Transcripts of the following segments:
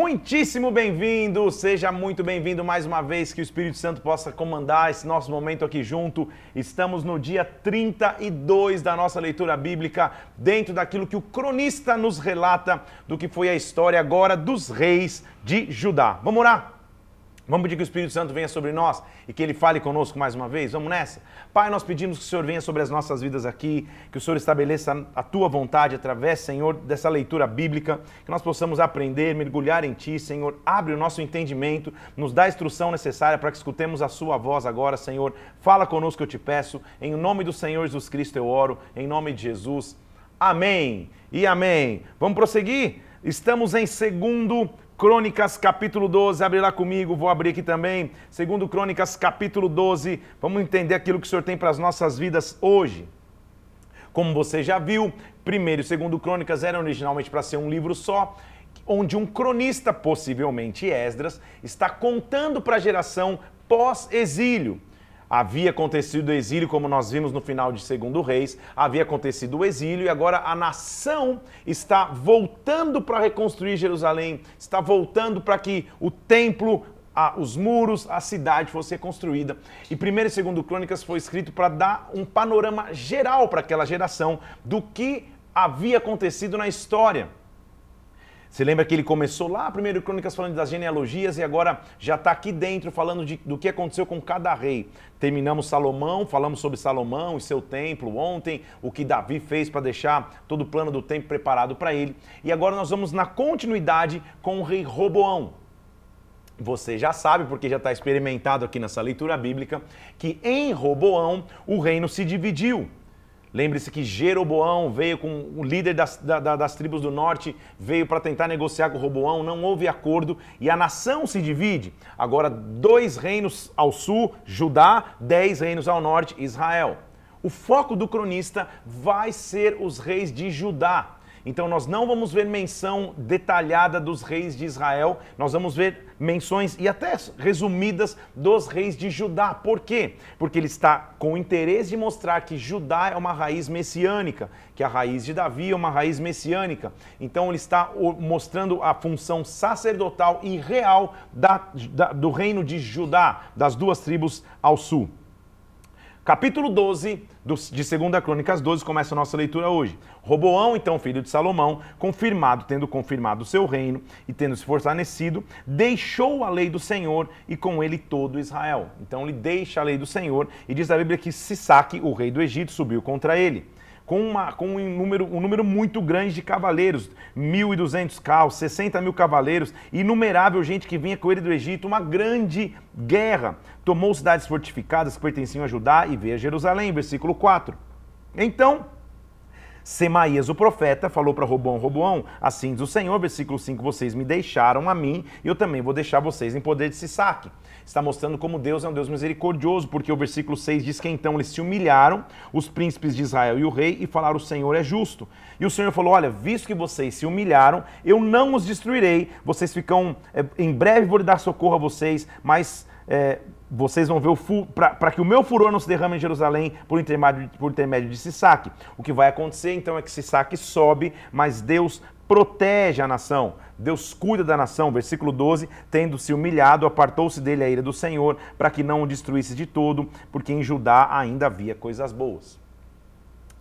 Muitíssimo bem-vindo, seja muito bem-vindo mais uma vez, que o Espírito Santo possa comandar esse nosso momento aqui junto. Estamos no dia 32 da nossa leitura bíblica, dentro daquilo que o cronista nos relata do que foi a história agora dos reis de Judá. Vamos orar? Vamos pedir que o Espírito Santo venha sobre nós e que ele fale conosco mais uma vez? Vamos nessa? Pai, nós pedimos que o Senhor venha sobre as nossas vidas aqui, que o Senhor estabeleça a tua vontade através, Senhor, dessa leitura bíblica, que nós possamos aprender, mergulhar em ti, Senhor. Abre o nosso entendimento, nos dá a instrução necessária para que escutemos a sua voz agora, Senhor. Fala conosco, eu te peço. Em nome do Senhor Jesus Cristo eu oro, em nome de Jesus. Amém e amém. Vamos prosseguir? Estamos em segundo Crônicas capítulo 12, abre lá comigo, vou abrir aqui também. Segundo Crônicas capítulo 12, vamos entender aquilo que o Senhor tem para as nossas vidas hoje. Como você já viu, primeiro e segundo Crônicas eram originalmente para ser um livro só, onde um cronista, possivelmente Esdras, está contando para a geração pós-exílio havia acontecido o exílio, como nós vimos no final de Segundo Reis, havia acontecido o exílio e agora a nação está voltando para reconstruir Jerusalém, está voltando para que o templo os muros, a cidade fosse reconstruída. E primeiro e segundo Crônicas foi escrito para dar um panorama geral para aquela geração do que havia acontecido na história. Você lembra que ele começou lá, primeiro Crônicas, falando das genealogias e agora já está aqui dentro falando de, do que aconteceu com cada rei. Terminamos Salomão, falamos sobre Salomão e seu templo ontem, o que Davi fez para deixar todo o plano do templo preparado para ele. E agora nós vamos na continuidade com o rei Roboão. Você já sabe, porque já está experimentado aqui nessa leitura bíblica, que em Roboão o reino se dividiu. Lembre-se que Jeroboão veio com o líder das, da, das tribos do norte, veio para tentar negociar com Roboão, não houve acordo e a nação se divide. Agora, dois reinos ao sul, Judá, dez reinos ao norte, Israel. O foco do cronista vai ser os reis de Judá. Então nós não vamos ver menção detalhada dos reis de Israel, nós vamos ver menções e até resumidas dos reis de Judá. Por quê? Porque ele está com o interesse de mostrar que Judá é uma raiz messiânica, que a raiz de Davi é uma raiz messiânica. Então ele está mostrando a função sacerdotal e real da, da, do reino de Judá, das duas tribos ao sul. Capítulo 12 de 2 Crônicas 12 começa a nossa leitura hoje. Roboão, então, filho de Salomão, confirmado, tendo confirmado o seu reino e tendo se fortalecido, deixou a lei do Senhor e com ele todo Israel. Então ele deixa a lei do Senhor e diz a Bíblia que Sisaque, o rei do Egito, subiu contra ele com, uma, com um, número, um número muito grande de cavaleiros, 1.200 carros, 60 mil cavaleiros, inumerável gente que vinha com ele do Egito, uma grande guerra. Tomou cidades fortificadas que pertenciam a Judá e veio a Jerusalém, versículo 4. Então, Semaías, o profeta, falou para Roboão, Roboão, assim diz o Senhor, versículo 5, vocês me deixaram a mim, e eu também vou deixar vocês em poder de Sisaque. Está mostrando como Deus é um Deus misericordioso, porque o versículo 6 diz que então eles se humilharam, os príncipes de Israel e o rei, e falaram, o Senhor é justo. E o Senhor falou, olha, visto que vocês se humilharam, eu não os destruirei, vocês ficam, é, em breve vou dar socorro a vocês, mas... É, vocês vão ver o para que o meu furor não se derrame em Jerusalém por intermédio, por intermédio de Sisaque. O que vai acontecer então é que Sisaque sobe, mas Deus protege a nação. Deus cuida da nação. Versículo 12: Tendo se humilhado, apartou-se dele a ira do Senhor, para que não o destruísse de todo, porque em Judá ainda havia coisas boas.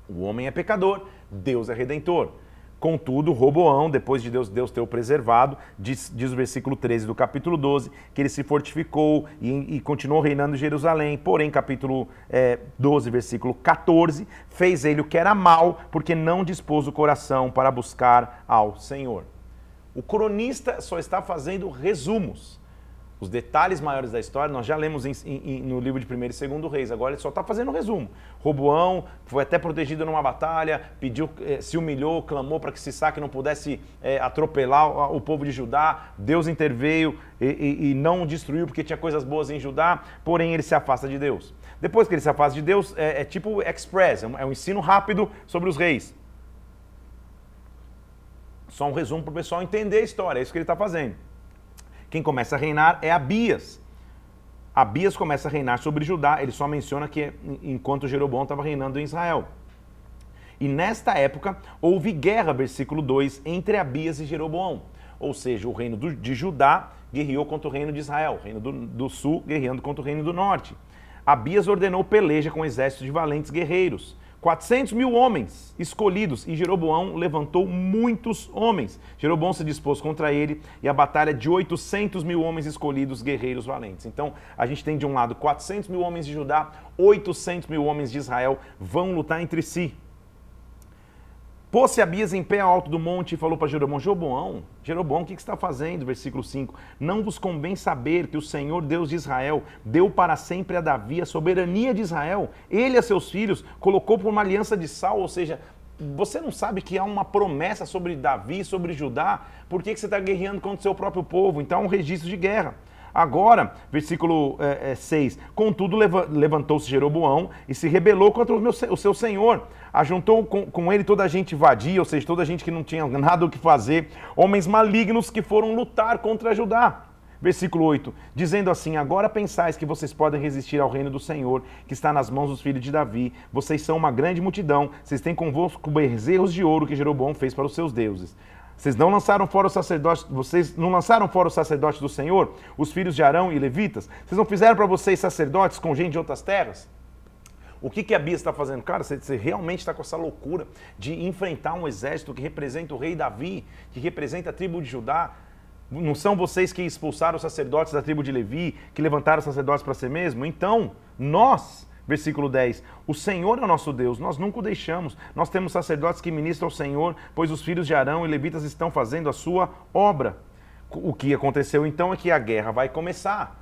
O homem é pecador, Deus é redentor. Contudo, Roboão, depois de Deus, Deus ter o preservado, diz, diz, o versículo 13 do capítulo 12, que ele se fortificou e, e continuou reinando em Jerusalém. Porém, capítulo é, 12, versículo 14, fez ele o que era mal, porque não dispôs o coração para buscar ao Senhor. O cronista só está fazendo resumos. Os detalhes maiores da história nós já lemos em, em, no livro de 1 e 2 Reis, agora ele só está fazendo um resumo. Roboão foi até protegido numa batalha, pediu, eh, se humilhou, clamou para que Sisaque não pudesse eh, atropelar o, povo de Judá. Deus interveio e, e, e não destruiu porque tinha coisas boas em Judá, porém ele se afasta de Deus. Depois que ele se afasta de Deus, é, é tipo express, é um, é um ensino rápido sobre os reis. Só um resumo para o pessoal entender a história, é isso que ele está fazendo. Quem começa a reinar é Abias. Abias começa a reinar sobre Judá, ele só menciona que enquanto Jeroboão estava reinando em Israel. E nesta época houve guerra, versículo 2, entre Abias e Jeroboão. ou seja, o reino de Judá guerreou contra o reino de Israel, o reino do, do sul guerreando contra o reino do norte. Abias ordenou peleja com um exército de valentes guerreiros. 400 mil homens escolhidos e Jeroboão levantou muitos homens. Jeroboão se dispôs contra ele e a batalha de 800 mil homens escolhidos, guerreiros valentes. Então a gente tem de um lado 400 mil homens de Judá, 800 mil homens de Israel vão lutar entre si. Pôs-se Abias em pé alto do monte e falou para Jeroboão: Jeroboão, Jeroboão, o que, está fazendo? Versículo 5: Não vos convém saber que o Senhor Deus de Israel deu para sempre a Davi a soberania de Israel, ele a seus filhos, colocou por uma aliança de sal, ou seja, você não sabe que há uma promessa sobre Davi, sobre Judá? Por que, que você está guerreando contra o seu próprio povo? Então é um registro de guerra. Agora, versículo é, é, 6: Contudo, levantou-se Jeroboão e se rebelou contra o, meu, o seu senhor. Ajuntou com, com, ele toda a gente vadia, ou seja, toda a gente que não tinha nada o que fazer, homens malignos que foram lutar contra Judá. Versículo 8: Dizendo assim: Agora pensais que vocês podem resistir ao reino do Senhor, que está nas mãos dos filhos de Davi. Vocês são uma grande multidão, vocês têm convosco bezerros de ouro que Jeroboão fez para os seus deuses. Vocês não lançaram fora o sacerdote, vocês não lançaram fora o sacerdote do Senhor, os filhos de Arão e levitas? Vocês não fizeram para vocês sacerdotes com gente de outras terras? O que, que a Bia está fazendo? Cara, você, você realmente está com essa loucura de enfrentar um exército que representa o rei Davi, que representa a tribo de Judá. Não são vocês que expulsaram os sacerdotes da tribo de Levi, que levantaram os sacerdotes para si mesmo? Então, nós Versículo 10: O Senhor é o nosso Deus, nós nunca o deixamos. Nós temos sacerdotes que ministram ao Senhor, pois os filhos de Arão e levitas estão fazendo a sua obra. O que aconteceu então é que a guerra vai começar.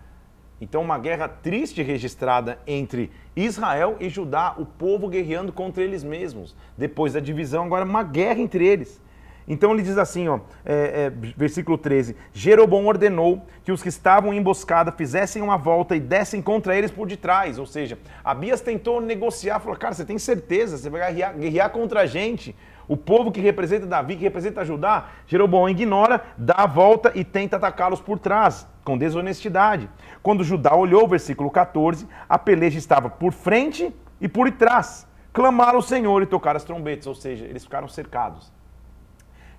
Então, uma guerra triste registrada entre Israel e Judá, o povo guerreando contra eles mesmos. Depois da divisão, agora uma guerra entre eles. Então ele diz assim, ó, é, é, versículo 13: Jeroboão ordenou que os que estavam em emboscada fizessem uma volta e dessem contra eles por detrás. Ou seja, Abias tentou negociar, falou: Cara, você tem certeza? Você vai guerrear, guerrear contra a gente? O povo que representa Davi, que representa Judá, Jeroboão ignora, dá a volta e tenta atacá-los por trás, com desonestidade. Quando Judá olhou, versículo 14, a peleja estava por frente e por trás. Clamaram o Senhor e tocaram as trombetas, ou seja, eles ficaram cercados.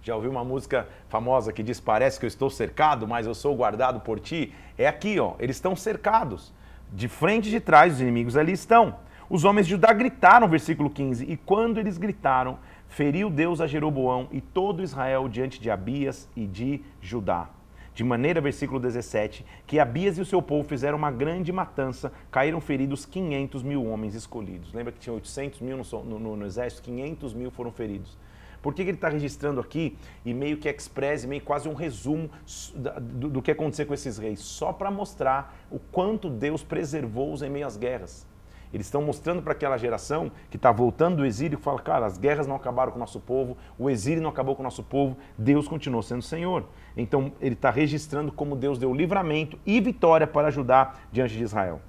Já ouviu uma música famosa que diz: Parece que eu estou cercado, mas eu sou guardado por ti? É aqui, ó. Eles estão cercados. De frente e de trás, os inimigos ali estão. Os homens de Judá gritaram, versículo 15: E quando eles gritaram, feriu Deus a Jeroboão e todo Israel diante de Abias e de Judá. De maneira, versículo 17, que Abias e o seu povo fizeram uma grande matança, caíram feridos 500 mil homens escolhidos. Lembra que tinha 800 mil no, no, no exército? 500 mil foram feridos. Por que, que ele está registrando aqui e meio que express, meio quase um resumo do, do que aconteceu com esses reis? Só para mostrar o quanto Deus preservou-os em meio às guerras. Eles estão mostrando para aquela geração que está voltando do exílio, que fala, cara, as guerras não acabaram com o nosso povo, o exílio não acabou com o nosso povo, Deus continuou sendo Senhor. Então ele está registrando como Deus deu livramento e vitória para ajudar diante de Israel.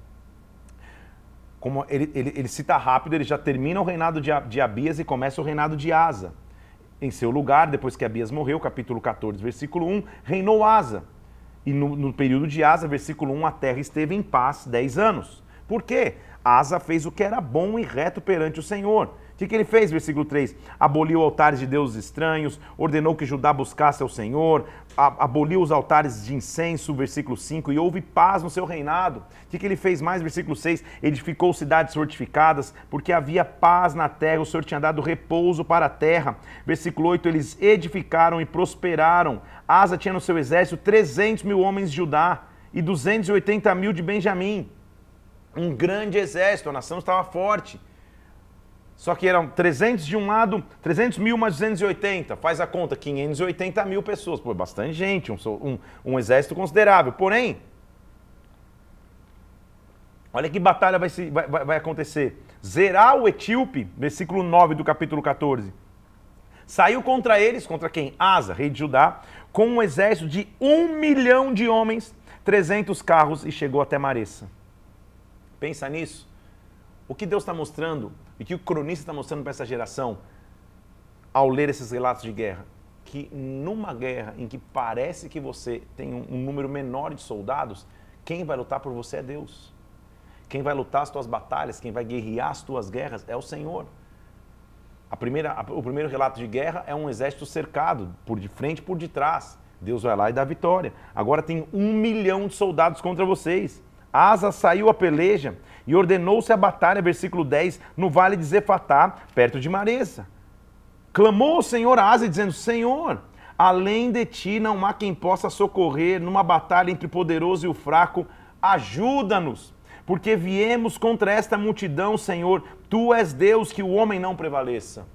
Como ele, ele, ele cita rápido, ele já termina o reinado de, de Abias e começa o reinado de Asa. Em seu lugar, depois que Abias morreu, capítulo 14, versículo 1, reinou Asa. E no, no período de Asa, versículo 1, a terra esteve em paz 10 anos. Por quê? Asa fez o que era bom e reto perante o Senhor que, que ele fez? Versículo 3: aboliu altares de deuses estranhos, ordenou que Judá buscasse ao Senhor, aboliu os altares de incenso, versículo 5, e houve paz no seu reinado. O que, que ele fez mais? Versículo 6: edificou cidades fortificadas, porque havia paz na terra, o Senhor tinha dado repouso para a terra. Versículo 8: eles edificaram e prosperaram. Asa tinha no seu exército 300 mil homens de Judá e 280 mil de Benjamim. Um grande exército, a nação estava forte. Só que eram 300 de um lado, 300 mil mais 280. Faz a conta, 580 mil pessoas. Pô, bastante gente, um, um, um exército considerável. Porém, olha que batalha vai, se, vai, vai acontecer. Zerar o etíope, versículo 9 do capítulo 14. Saiu contra eles, contra quem? Asa, rei de Judá, com um exército de um milhão de homens, 300 carros e chegou até Maressa. Pensa nisso. O que Deus está mostrando e que o cronista está mostrando para essa geração ao ler esses relatos de guerra? Que numa guerra em que parece que você tem um, número menor de soldados, quem vai lutar por você é Deus. Quem vai lutar as tuas batalhas, quem vai guerrear as tuas guerras é o Senhor. A primeira, o primeiro relato de guerra é um exército cercado, por de frente e por detrás. Deus vai lá e dá vitória. Agora tem um milhão de soldados contra vocês. Asa saiu a peleja e ordenou-se a batalha, versículo 10, no vale de Zefatá, perto de Maresa. Clamou o Senhor a Asa, dizendo: Senhor, além de ti não há quem possa socorrer numa batalha entre o poderoso e o fraco, ajuda-nos, porque viemos contra esta multidão, Senhor, tu és Deus, que o homem não prevaleça.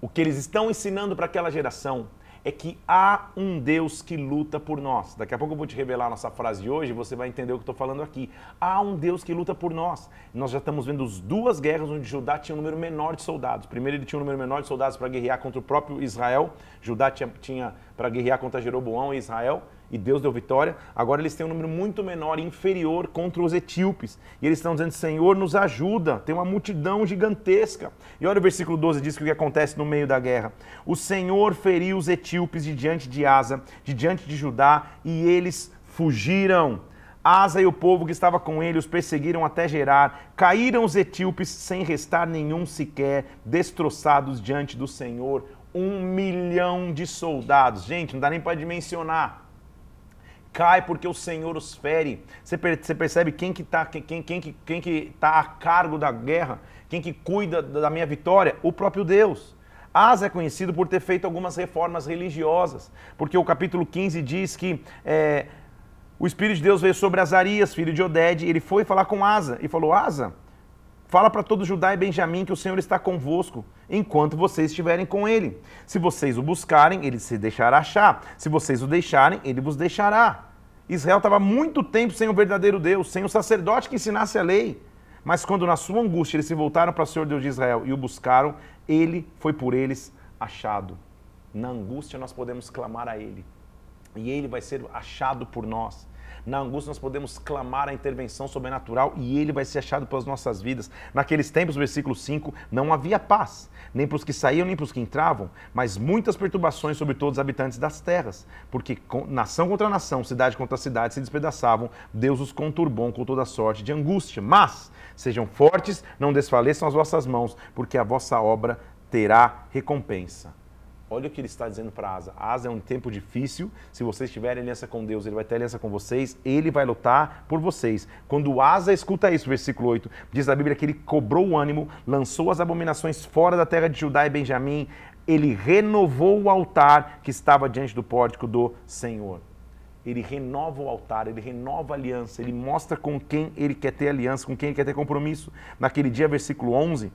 O que eles estão ensinando para aquela geração é que há um Deus que luta por nós. Daqui a pouco eu vou te revelar a nossa frase de hoje você vai entender o que estou falando aqui. Há um Deus que luta por nós. Nós já estamos vendo as duas guerras onde Judá tinha um número menor de soldados. Primeiro, ele tinha um número menor de soldados para guerrear contra o próprio Israel. Judá tinha, tinha para guerrear contra Jeroboão e Israel e Deus deu vitória. Agora eles têm um número muito menor, inferior contra os etíopes. E eles estão dizendo: Senhor, nos ajuda. Tem uma multidão gigantesca. E olha o versículo 12: diz que o que acontece no meio da guerra. O Senhor feriu os etíopes de diante de Asa, de diante de Judá, e eles fugiram. Asa e o povo que estava com ele os perseguiram até Gerar. Caíram os etíopes sem restar nenhum sequer, destroçados diante do Senhor. Um milhão de soldados. Gente, não dá nem para dimensionar cai porque o Senhor os fere. Você, percebe quem que está quem, quem, quem, que tá a cargo da guerra, quem que cuida da minha vitória? O próprio Deus. Asa é conhecido por ter feito algumas reformas religiosas, porque o capítulo 15 diz que é, o Espírito de Deus veio sobre Azarias, filho de Oded, e ele foi falar com Asa e falou: Asa, Fala para todo Judá e Benjamim que o Senhor está convosco, enquanto vocês estiverem com ele. Se vocês o buscarem, ele se deixará achar. Se vocês o deixarem, ele vos deixará. Israel estava muito tempo sem o verdadeiro Deus, sem o sacerdote que ensinasse a lei. Mas quando na sua angústia eles se voltaram para o Senhor Deus de Israel e o buscaram, ele foi por eles achado. Na angústia nós podemos clamar a ele. E ele vai ser achado por nós. Na angústia nós podemos clamar a intervenção sobrenatural e ele vai ser achado pelas nossas vidas. Naqueles tempos, versículo 5, não havia paz, nem para os que saíam, nem para os que entravam, mas muitas perturbações sobre todos os habitantes das terras, porque nação contra nação, cidade contra cidade se despedaçavam, Deus os conturbou com toda sorte de angústia. Mas sejam fortes, não desfaleçam as vossas mãos, porque a vossa obra terá recompensa. Olha o que ele está dizendo para Asa. Asa é um tempo difícil. Se vocês tiverem aliança com Deus, ele vai ter aliança com vocês. Ele vai lutar por vocês. Quando Asa escuta isso, versículo 8, diz a Bíblia que ele cobrou o ânimo, lançou as abominações fora da terra de Judá e Benjamim. Ele renovou o altar que estava diante do pórtico do Senhor. Ele renova o altar, ele renova a aliança, ele mostra com quem ele quer ter aliança, com quem ele quer ter compromisso. Naquele dia, versículo 11,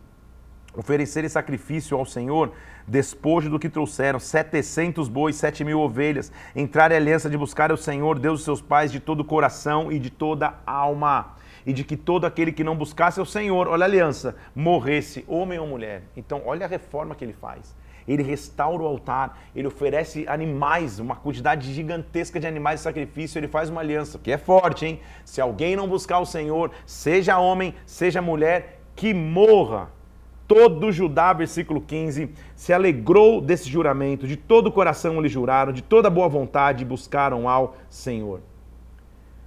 oferecerem sacrifício ao Senhor, despojo do que trouxeram, setecentos bois, sete mil ovelhas, entrar em aliança de buscar o Senhor, Deus dos seus pais, de todo o coração e de toda a alma, e de que todo aquele que não buscasse o Senhor, olha a aliança, morresse, homem ou mulher. Então, olha a reforma que ele faz. Ele restaura o altar, ele oferece animais, uma quantidade gigantesca de animais de sacrifício, ele faz uma aliança, que é forte, hein? Se alguém não buscar o Senhor, seja homem, seja mulher, que morra todo Judá, versículo 15, se alegrou desse juramento, de todo o coração lhe juraram, de toda boa vontade buscaram ao Senhor.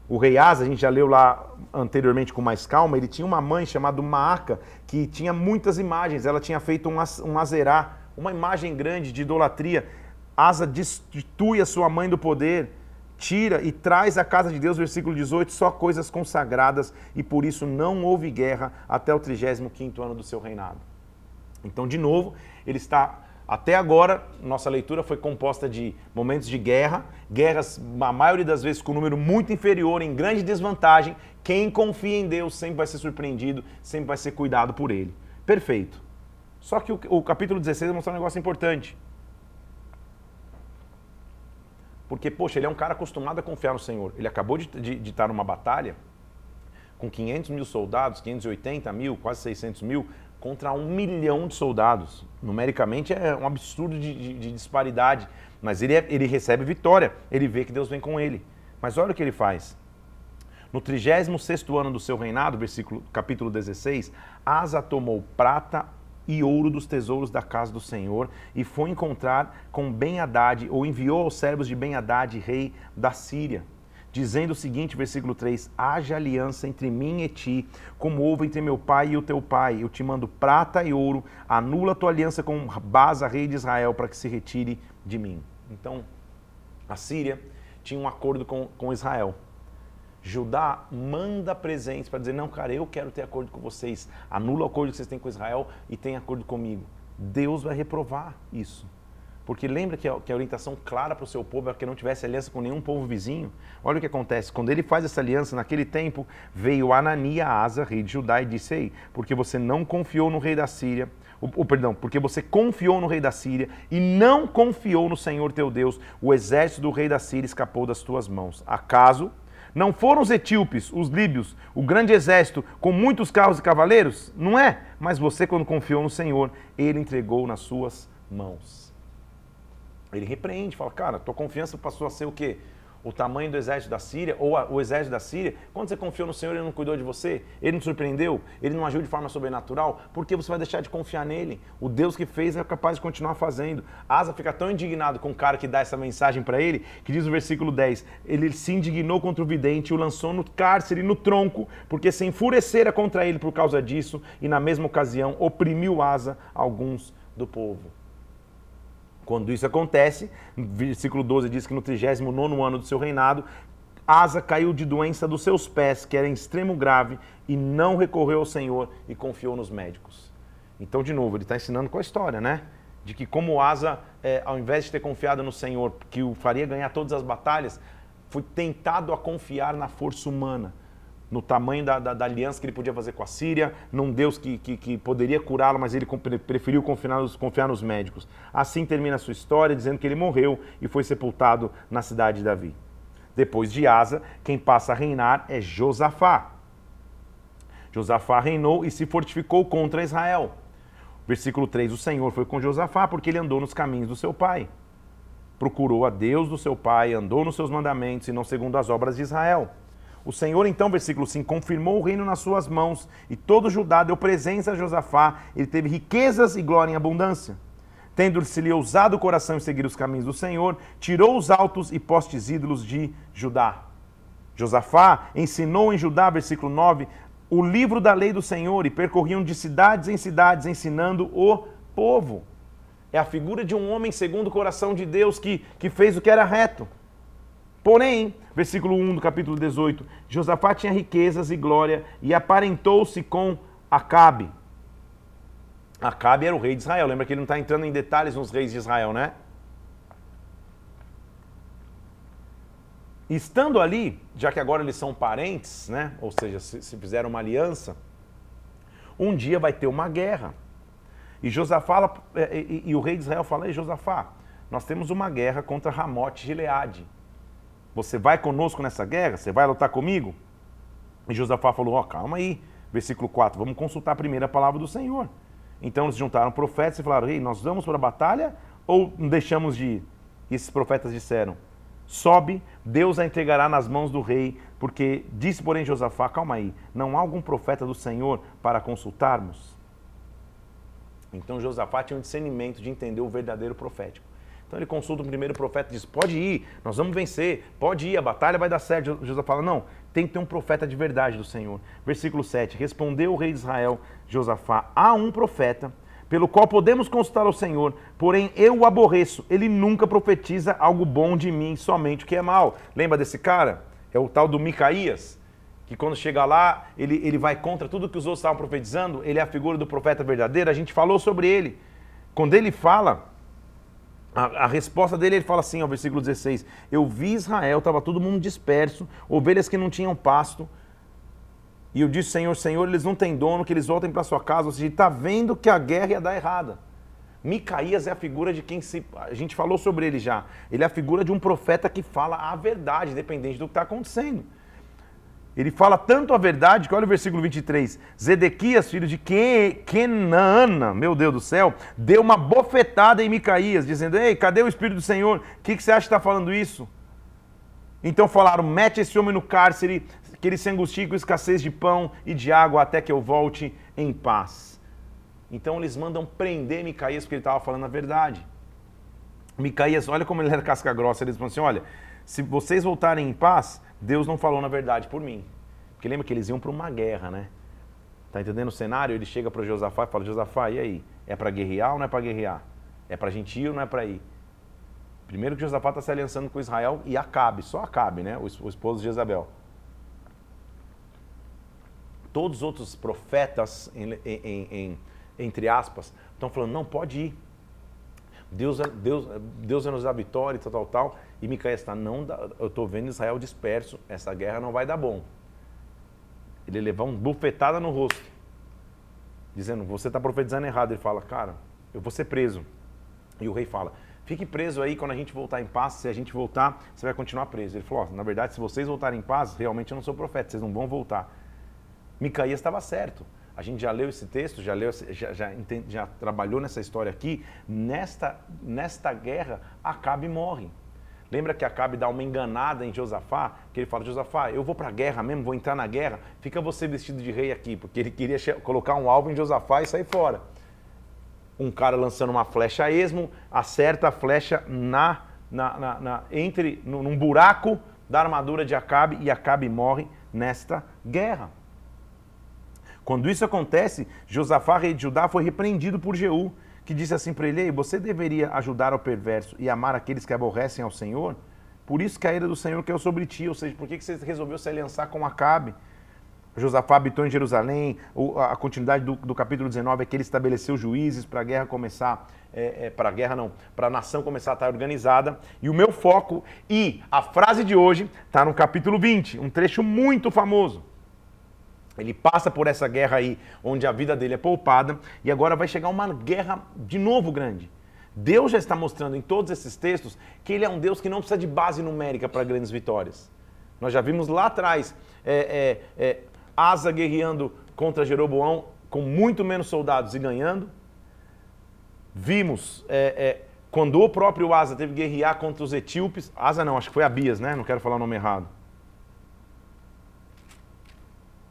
O rei Asa, a gente já leu lá anteriormente com mais calma, ele tinha uma mãe chamada Maaca, que tinha muitas imagens, ela tinha feito um azerá, uma imagem grande de idolatria. Asa destitui a sua mãe do poder, tira e traz à casa de Deus, versículo 18, só coisas consagradas, e por isso não houve guerra até o 35º ano do seu reinado. Então, de novo, ele está até agora, nossa leitura foi composta de momentos de guerra, guerras, a maioria das vezes, com um número muito inferior, em grande desvantagem. Quem confia em Deus sempre vai ser surpreendido, sempre vai ser cuidado por Ele. Perfeito. Só que o, o capítulo 16 vai mostrar um negócio importante. Porque, poxa, ele é um cara acostumado a confiar no Senhor. Ele acabou de, de, de estar numa batalha com 500 mil soldados, 580 mil, quase 600 mil, contra um milhão de soldados. Numericamente é um absurdo de, de, de disparidade, mas ele, é, ele recebe vitória, ele vê que Deus vem com ele. Mas olha o que ele faz. No 36 ano do seu reinado, versículo, capítulo 16, Asa tomou prata e ouro dos tesouros da casa do Senhor e foi encontrar com Ben-Hadad, ou enviou aos servos de Ben-Hadad, rei da Síria dizendo o seguinte, versículo 3: Haja aliança entre mim e ti, como houve entre meu pai e o teu pai. Eu te mando prata e ouro, anula a tua aliança com Baza, rei de Israel, para que se retire de mim. Então, A Síria tinha um acordo com, com Israel. Judá manda presentes para dizer: não, cara, eu quero ter acordo com vocês. Anula o acordo que vocês têm com Israel e tem acordo comigo. Deus vai reprovar isso. Porque lembra que a, que a orientação clara para o seu povo é que não tivesse aliança com nenhum povo vizinho? Olha o que acontece. Quando ele faz essa aliança, naquele tempo, veio Anania, Asa, rei de Judá, e disse: Ei, porque você não confiou no rei da Síria, o, o, perdão, porque você confiou no rei da Síria e não confiou no Senhor teu Deus, o exército do rei da Síria escapou das tuas mãos. Acaso não foram os etíopes, os líbios, o grande exército com muitos carros e cavaleiros? Não é? Mas você, quando confiou no Senhor, ele entregou nas suas mãos. Ele repreende, fala, cara, tua confiança passou a ser o quê? o tamanho do exército da Síria, ou a, o exército da Síria, quando você confiou no Senhor, Ele não cuidou de você, Ele não surpreendeu, Ele não agiu de forma sobrenatural, por que você vai deixar de confiar nele? O Deus que fez é capaz de continuar fazendo. Asa fica tão indignado com o cara que dá essa mensagem para ele, que diz no versículo 10, ele se indignou contra o vidente, o lançou no cárcere, no tronco, porque se enfurecera contra ele por causa disso, e na mesma ocasião oprimiu Asa alguns do povo. Quando isso acontece, versículo 12 diz que no 39 ano do seu reinado, Asa caiu de doença dos seus pés, que era em extremo grave, e não recorreu ao Senhor e confiou nos médicos. Então, de novo, ele está ensinando com a história, né? De que como Asa, é, ao invés de ter confiado no Senhor, que o faria ganhar todas as batalhas, foi tentado a confiar na força humana no tamanho da, da, da, aliança que ele podia fazer com a Síria, num Deus que, que, que poderia curá-lo, mas ele preferiu confiar nos, confiar nos médicos. Assim termina a sua história, dizendo que ele morreu e foi sepultado na cidade de Davi. Depois de Asa, quem passa a reinar é Josafá. Josafá reinou e se fortificou contra Israel. Versículo 3: O Senhor foi com Josafá porque ele andou nos caminhos do seu pai. Procurou a Deus do seu pai, andou nos seus mandamentos e não segundo as obras de Israel. O Senhor, então, versículo 5, confirmou o reino nas suas mãos, e todo Judá deu presença a Josafá, ele teve riquezas e glória em abundância. Tendo-se-lhe ousado o coração em seguir os caminhos do Senhor, tirou os altos e postes ídolos de Judá. Josafá ensinou em Judá, versículo 9, o livro da lei do Senhor, e percorriam de cidades em cidades, ensinando o povo. É a figura de um homem segundo o coração de Deus que, que fez o que era reto. Porém, versículo 1 do capítulo 18, Josafá tinha riquezas e glória e aparentou-se com Acabe. Acabe era o rei de Israel. Lembra que ele não está entrando em detalhes nos reis de Israel, né? Estando ali, já que agora eles são parentes, né? Ou seja, se, fizeram uma aliança, um dia vai ter uma guerra. E Josafá e, e, e, o rei de Israel fala: Ei, Josafá, nós temos uma guerra contra Ramote Gileade. Você vai conosco nessa guerra? Você vai lutar comigo? E Josafá falou: Ó, oh, calma aí. Versículo 4: Vamos consultar a palavra do Senhor. Então eles juntaram profetas e falaram: Ei, nós vamos para a batalha ou deixamos de ir? E esses profetas disseram: Sobe, Deus a entregará nas mãos do rei, porque disse, porém, Josafá: Calma aí, não há algum profeta do Senhor para consultarmos? Então Josafá tinha um discernimento de entender o verdadeiro profético. Então ele consulta o primeiro profeta e diz: Pode ir, nós vamos vencer, pode ir, a batalha vai dar certo. José fala: Não, tem que ter um profeta de verdade do Senhor. Versículo 7: Respondeu o rei de Israel, Josafá: Há um profeta pelo qual podemos consultar ao Senhor, porém eu o aborreço. Ele nunca profetiza algo bom de mim, somente o que é mal. Lembra desse cara? É o tal do Micaías, que quando chega lá, ele, ele vai contra tudo que os outros estavam profetizando. Ele é a figura do profeta verdadeiro. A gente falou sobre ele. Quando ele fala a, a, resposta dele, ele fala assim, ao versículo 16: Eu vi Israel, estava todo mundo disperso, ovelhas que não tinham pasto. E eu disse, Senhor, Senhor, eles não têm dono, que eles voltem para sua casa. Ou seja, está vendo que a guerra ia dar errada. Micaías é a figura de quem se. A gente falou sobre ele já. Ele é a figura de um profeta que fala a verdade, independente do que está acontecendo. Ele fala tanto a verdade que olha o versículo 23. Zedequias, filho de Kenana, meu Deus do céu, deu uma bofetada em Micaías, dizendo: Ei, cadê o Espírito do Senhor? O que, que você acha que está falando isso? Então falaram: Mete esse homem no cárcere, que ele se angustie com escassez de pão e de água até que eu volte em paz. Então eles mandam prender Micaías porque ele estava falando a verdade. Micaías, olha como ele era casca grossa. Eles falam assim: Olha, se vocês voltarem em paz, Deus não falou na verdade por mim. Porque lembra que eles iam para uma guerra, né? Tá entendendo o cenário? Ele chega para Josafá e fala: Josafá, e aí? É para guerrear ou não é para guerrear? É para ir ou não é para ir? Primeiro que Josafá está se aliançando com Israel e Acabe, só Acabe, né? O esposo de Jezabel. Todos os outros profetas, em, em, em, entre aspas, estão falando, não, pode ir. Deus, é, Deus, Deus vai nos dar vitória tal, tal, tal. E Micaías está, não, eu estou vendo Israel disperso, essa guerra não vai dar bom. Ele levar uma bufetada no rosto, dizendo, você está profetizando errado. Ele fala, cara, eu vou ser preso. E o rei fala, fique preso aí, quando a gente voltar em paz, se a gente voltar, você vai continuar preso. Ele falou, na verdade, se vocês voltarem em paz, realmente eu não sou profeta, vocês não vão voltar. Micaías estava certo. A gente já leu esse texto, já, leu, já, já, já trabalhou nessa história aqui. Nesta, nesta guerra, Acabe morre. Lembra que Acabe dá uma enganada em Josafá? Que ele fala, Josafá, eu vou para a guerra mesmo, vou entrar na guerra, fica você vestido de rei aqui, porque ele queria colocar um alvo em Josafá e sair fora. Um cara lançando uma flecha a esmo, acerta a flecha na, na, na, na entre num buraco da armadura de Acabe e Acabe morre nesta guerra. Quando isso acontece, Josafá, rei de Judá, foi repreendido por Jeú, que disse assim para ele: você deveria ajudar ao perverso e amar aqueles que aborrecem ao Senhor? Por isso que a ira do Senhor caiu sobre ti, ou seja, por que você resolveu se aliançar com Acabe? Josafá habitou em Jerusalém, a continuidade do, do capítulo 19 é que ele estabeleceu juízes para a guerra começar, é, é, para a guerra não, para a nação começar a estar organizada. E o meu foco, e a frase de hoje, está no capítulo 20, um trecho muito famoso. Ele passa por essa guerra aí, onde a vida dele é poupada, e agora vai chegar uma guerra de novo grande. Deus já está mostrando em todos esses textos que ele é um Deus que não precisa de base numérica para grandes vitórias. Nós já vimos lá atrás é, é, é, Asa guerreando contra Jeroboão com muito menos soldados e ganhando. Vimos é, é, quando o próprio Asa teve que guerrear contra os etíopes. Asa não, acho que foi Abias, né? Não quero falar o nome errado.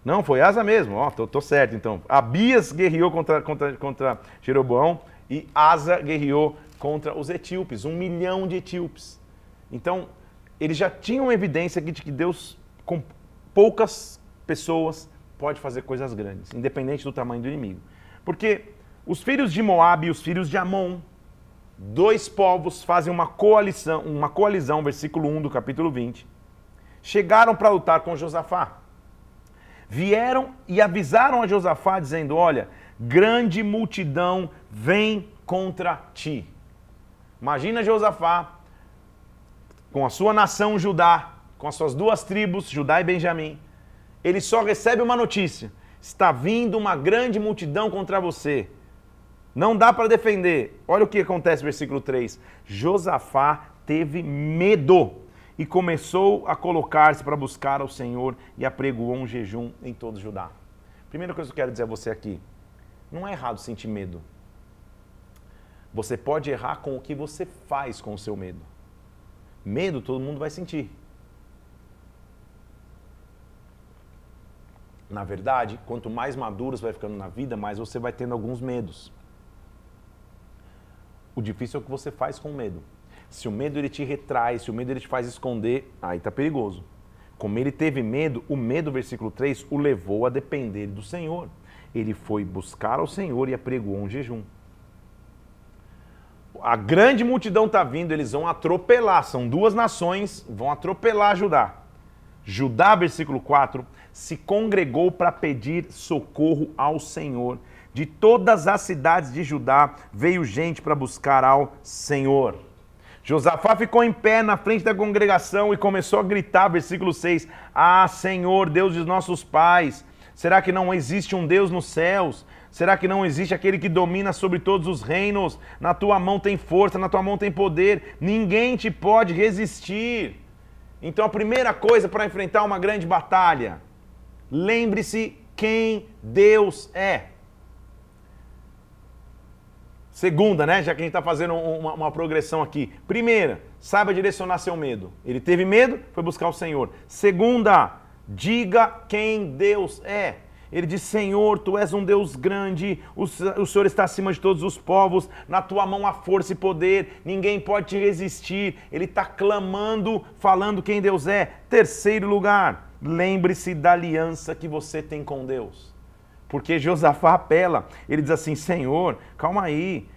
Não, foi Asa mesmo, ó, tô, tô certo então. Abias guerreou contra, contra, contra Jeroboão e Asa guerreou contra os etíopes, um milhão de etíopes. Então, eles já tinham evidência de que Deus, com poucas pessoas, pode fazer coisas grandes, independente do tamanho do inimigo. Porque os filhos de Moab e os filhos de Amon, dois povos fazem uma coalizão, uma coalizão, versículo 1 do capítulo 20, chegaram para lutar com Josafá vieram e avisaram a Josafá, dizendo: Olha, grande multidão vem contra ti. Imagina Josafá com a sua nação Judá, com as suas duas tribos, Judá e Benjamim. Ele só recebe uma notícia: está vindo uma grande multidão contra você. Não dá para defender. Olha o que acontece, versículo 3. Josafá teve medo e começou a colocar-se para buscar ao Senhor e apregoou um jejum em todo Judá. Primeira coisa que eu quero dizer a você aqui: não é errado sentir medo. Você pode errar com o que você faz com o seu medo. Medo todo mundo vai sentir. Na verdade, quanto mais maduro você vai ficando na vida, mais você vai tendo alguns medos. O difícil é o que você faz com medo. Se o medo ele te retrai, se o medo ele te faz esconder, aí tá perigoso. Como ele teve medo, o medo, versículo 3, o levou a depender do Senhor. Ele foi buscar ao Senhor e apregoou um jejum. A grande multidão está vindo, eles vão atropelar. São duas nações, vão atropelar Judá. Judá, versículo 4, se congregou para pedir socorro ao Senhor. De todas as cidades de Judá veio gente para buscar ao Senhor. Josafá ficou em pé na frente da congregação e começou a gritar, versículo 6: Ah, Senhor, Deus dos nossos pais, será que não existe um Deus nos céus? Será que não existe aquele que domina sobre todos os reinos? Na tua mão tem força, na tua mão tem poder, ninguém te pode resistir. Então, a primeira coisa para enfrentar uma grande batalha, lembre-se quem Deus é. Segunda, né? Já que a gente está fazendo uma, uma, progressão aqui. Primeira, saiba direcionar seu medo. Ele teve medo, foi buscar o Senhor. Segunda, diga quem Deus é. Ele diz: Senhor, tu és um Deus grande, o, o Senhor está acima de todos os povos, na tua mão há força e poder, ninguém pode te resistir. Ele está clamando, falando quem Deus é. Terceiro lugar, lembre-se da aliança que você tem com Deus. Porque Josafá apela, ele diz assim: Senhor, calma aí.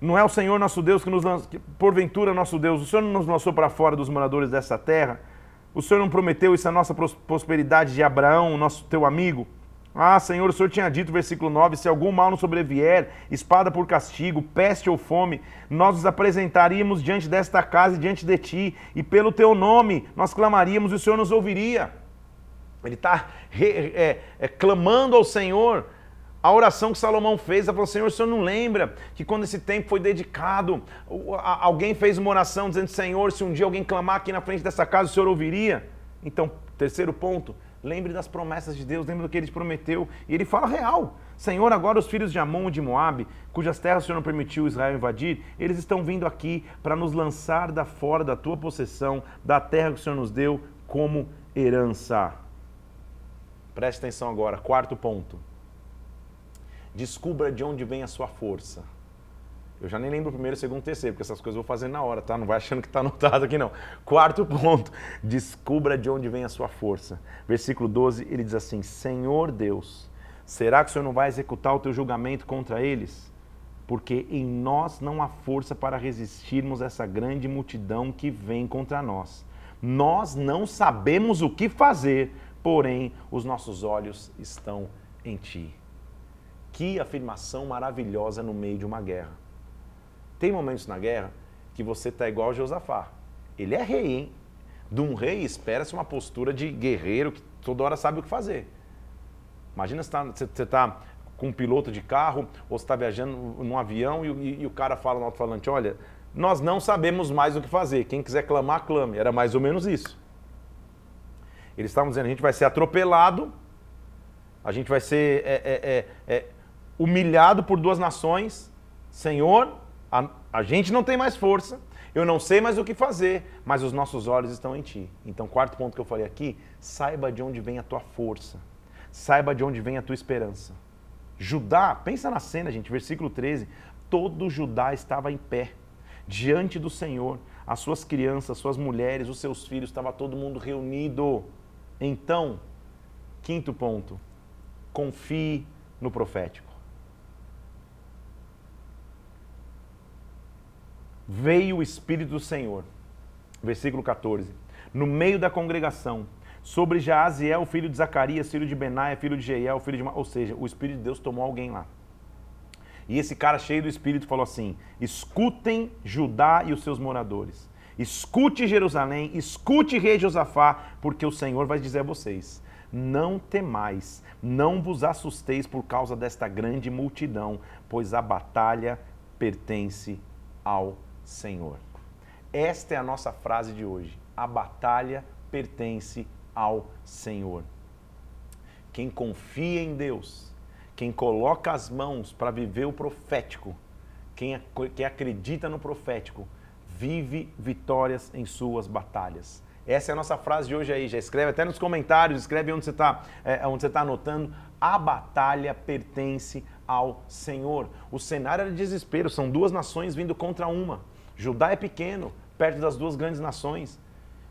Não é o Senhor nosso Deus que nos lança, porventura nosso Deus, o Senhor não nos lançou para fora dos moradores dessa terra? O Senhor não prometeu isso à nossa prosperidade de Abraão, nosso teu amigo? Ah, Senhor, o Senhor tinha dito, versículo 9: se algum mal nos sobrevier, espada por castigo, peste ou fome, nós nos apresentaríamos diante desta casa e diante de ti, e pelo teu nome nós clamaríamos e o Senhor nos ouviria. Ele está é, é, clamando ao Senhor a oração que Salomão fez, ela falou: Senhor, o senhor não lembra que quando esse tempo foi dedicado, alguém fez uma oração dizendo: Senhor, se um dia alguém clamar aqui na frente dessa casa, o senhor ouviria? Então, terceiro ponto, lembre das promessas de Deus, lembre do que ele prometeu. E ele fala real: Senhor, agora os filhos de Amon e de Moabe, cujas terras o Senhor não permitiu Israel invadir, eles estão vindo aqui para nos lançar da fora da tua possessão, da terra que o Senhor nos deu como herança. Preste atenção agora, quarto ponto Descubra de onde vem a sua força. Eu já nem lembro o primeiro, segundo, terceiro, porque essas coisas eu vou fazendo na hora, tá? Não vai achando que está anotado aqui, não. Quarto ponto, descubra de onde vem a sua força. Versículo 12, ele diz assim: Senhor Deus, será que o Senhor não vai executar o teu julgamento contra eles? Porque em nós não há força para resistirmos a essa grande multidão que vem contra nós. Nós não sabemos o que fazer, porém os nossos olhos estão em ti. Que afirmação maravilhosa no meio de uma guerra. Tem momentos na guerra que você está igual a Josafá. Ele é rei, hein? De um rei espera-se uma postura de guerreiro que toda hora sabe o que fazer. Imagina você está tá com um piloto de carro ou você está viajando num avião e, e, e o cara fala no alto-falante: olha, nós não sabemos mais o que fazer. Quem quiser clamar, clame. Era mais ou menos isso. Eles estavam dizendo: a gente vai ser atropelado, a gente vai ser é, é, é, é humilhado por duas nações. Senhor, a, a gente não tem mais força, eu não sei mais o que fazer, mas os nossos olhos estão em ti. Então, quarto ponto que eu falei aqui, saiba de onde vem a tua força. Saiba de onde vem a tua esperança. Judá, pensa na cena, gente, versículo 13. Todo Judá estava em pé, diante do Senhor. As suas crianças, suas mulheres, os seus filhos, estava todo mundo reunido. Então, quinto ponto, confie no profético. veio o Espírito do Senhor. Versículo 14. No meio da congregação, sobre Jaaziel, filho de Zacarias, filho de Benaia, filho de Jeiel, filho de... Ou seja, o Espírito de Deus tomou alguém lá. E esse cara cheio do Espírito falou assim, escutem Judá e os seus moradores. Escute Jerusalém, escute rei Josafá, porque o Senhor vai dizer a vocês, não temais, não vos assusteis por causa desta grande multidão, pois a batalha pertence ao Senhor. Esta é a nossa frase de hoje. A batalha pertence ao Senhor. Quem confia em Deus, quem coloca as mãos para viver o profético, quem, quem acredita no profético, vive vitórias em suas batalhas. Essa é a nossa frase de hoje aí. Já escreve até nos comentários, escreve onde você está é, onde você está anotando. A batalha pertence ao Senhor. O cenário é de desespero, são duas nações vindo contra uma. Judá é pequeno, perto das duas grandes nações.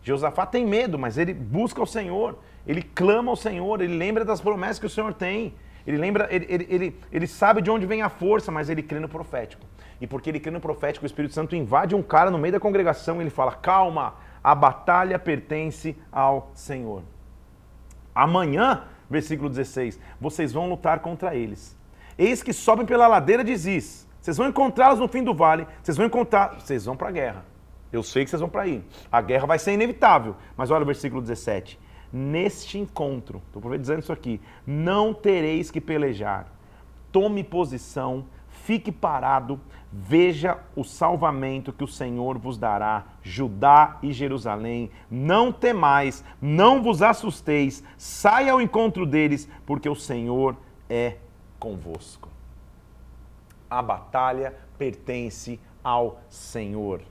Josafá tem medo, mas ele busca o Senhor, ele clama ao Senhor, ele lembra das promessas que o Senhor tem. Ele lembra, ele, ele, ele, ele sabe de onde vem a força, mas ele crê no profético. E porque ele crê no profético, o Espírito Santo invade um cara no meio da congregação e ele fala: Calma, a batalha pertence ao Senhor. Amanhã, versículo 16, vocês vão lutar contra eles. Eis que sobem pela ladeira de Ziz vocês vão encontrá-los no fim do vale, vocês vão encontrar, vocês vão para a guerra. Eu sei que vocês vão para aí. A guerra vai ser inevitável. Mas olha o versículo 17. Neste encontro, estou profetizando isso aqui, não tereis que pelejar. Tome posição, fique parado, veja o salvamento que o Senhor vos dará, Judá e Jerusalém. Não temais, não vos assusteis, saia ao encontro deles, porque o Senhor é convosco a batalha pertence ao Senhor.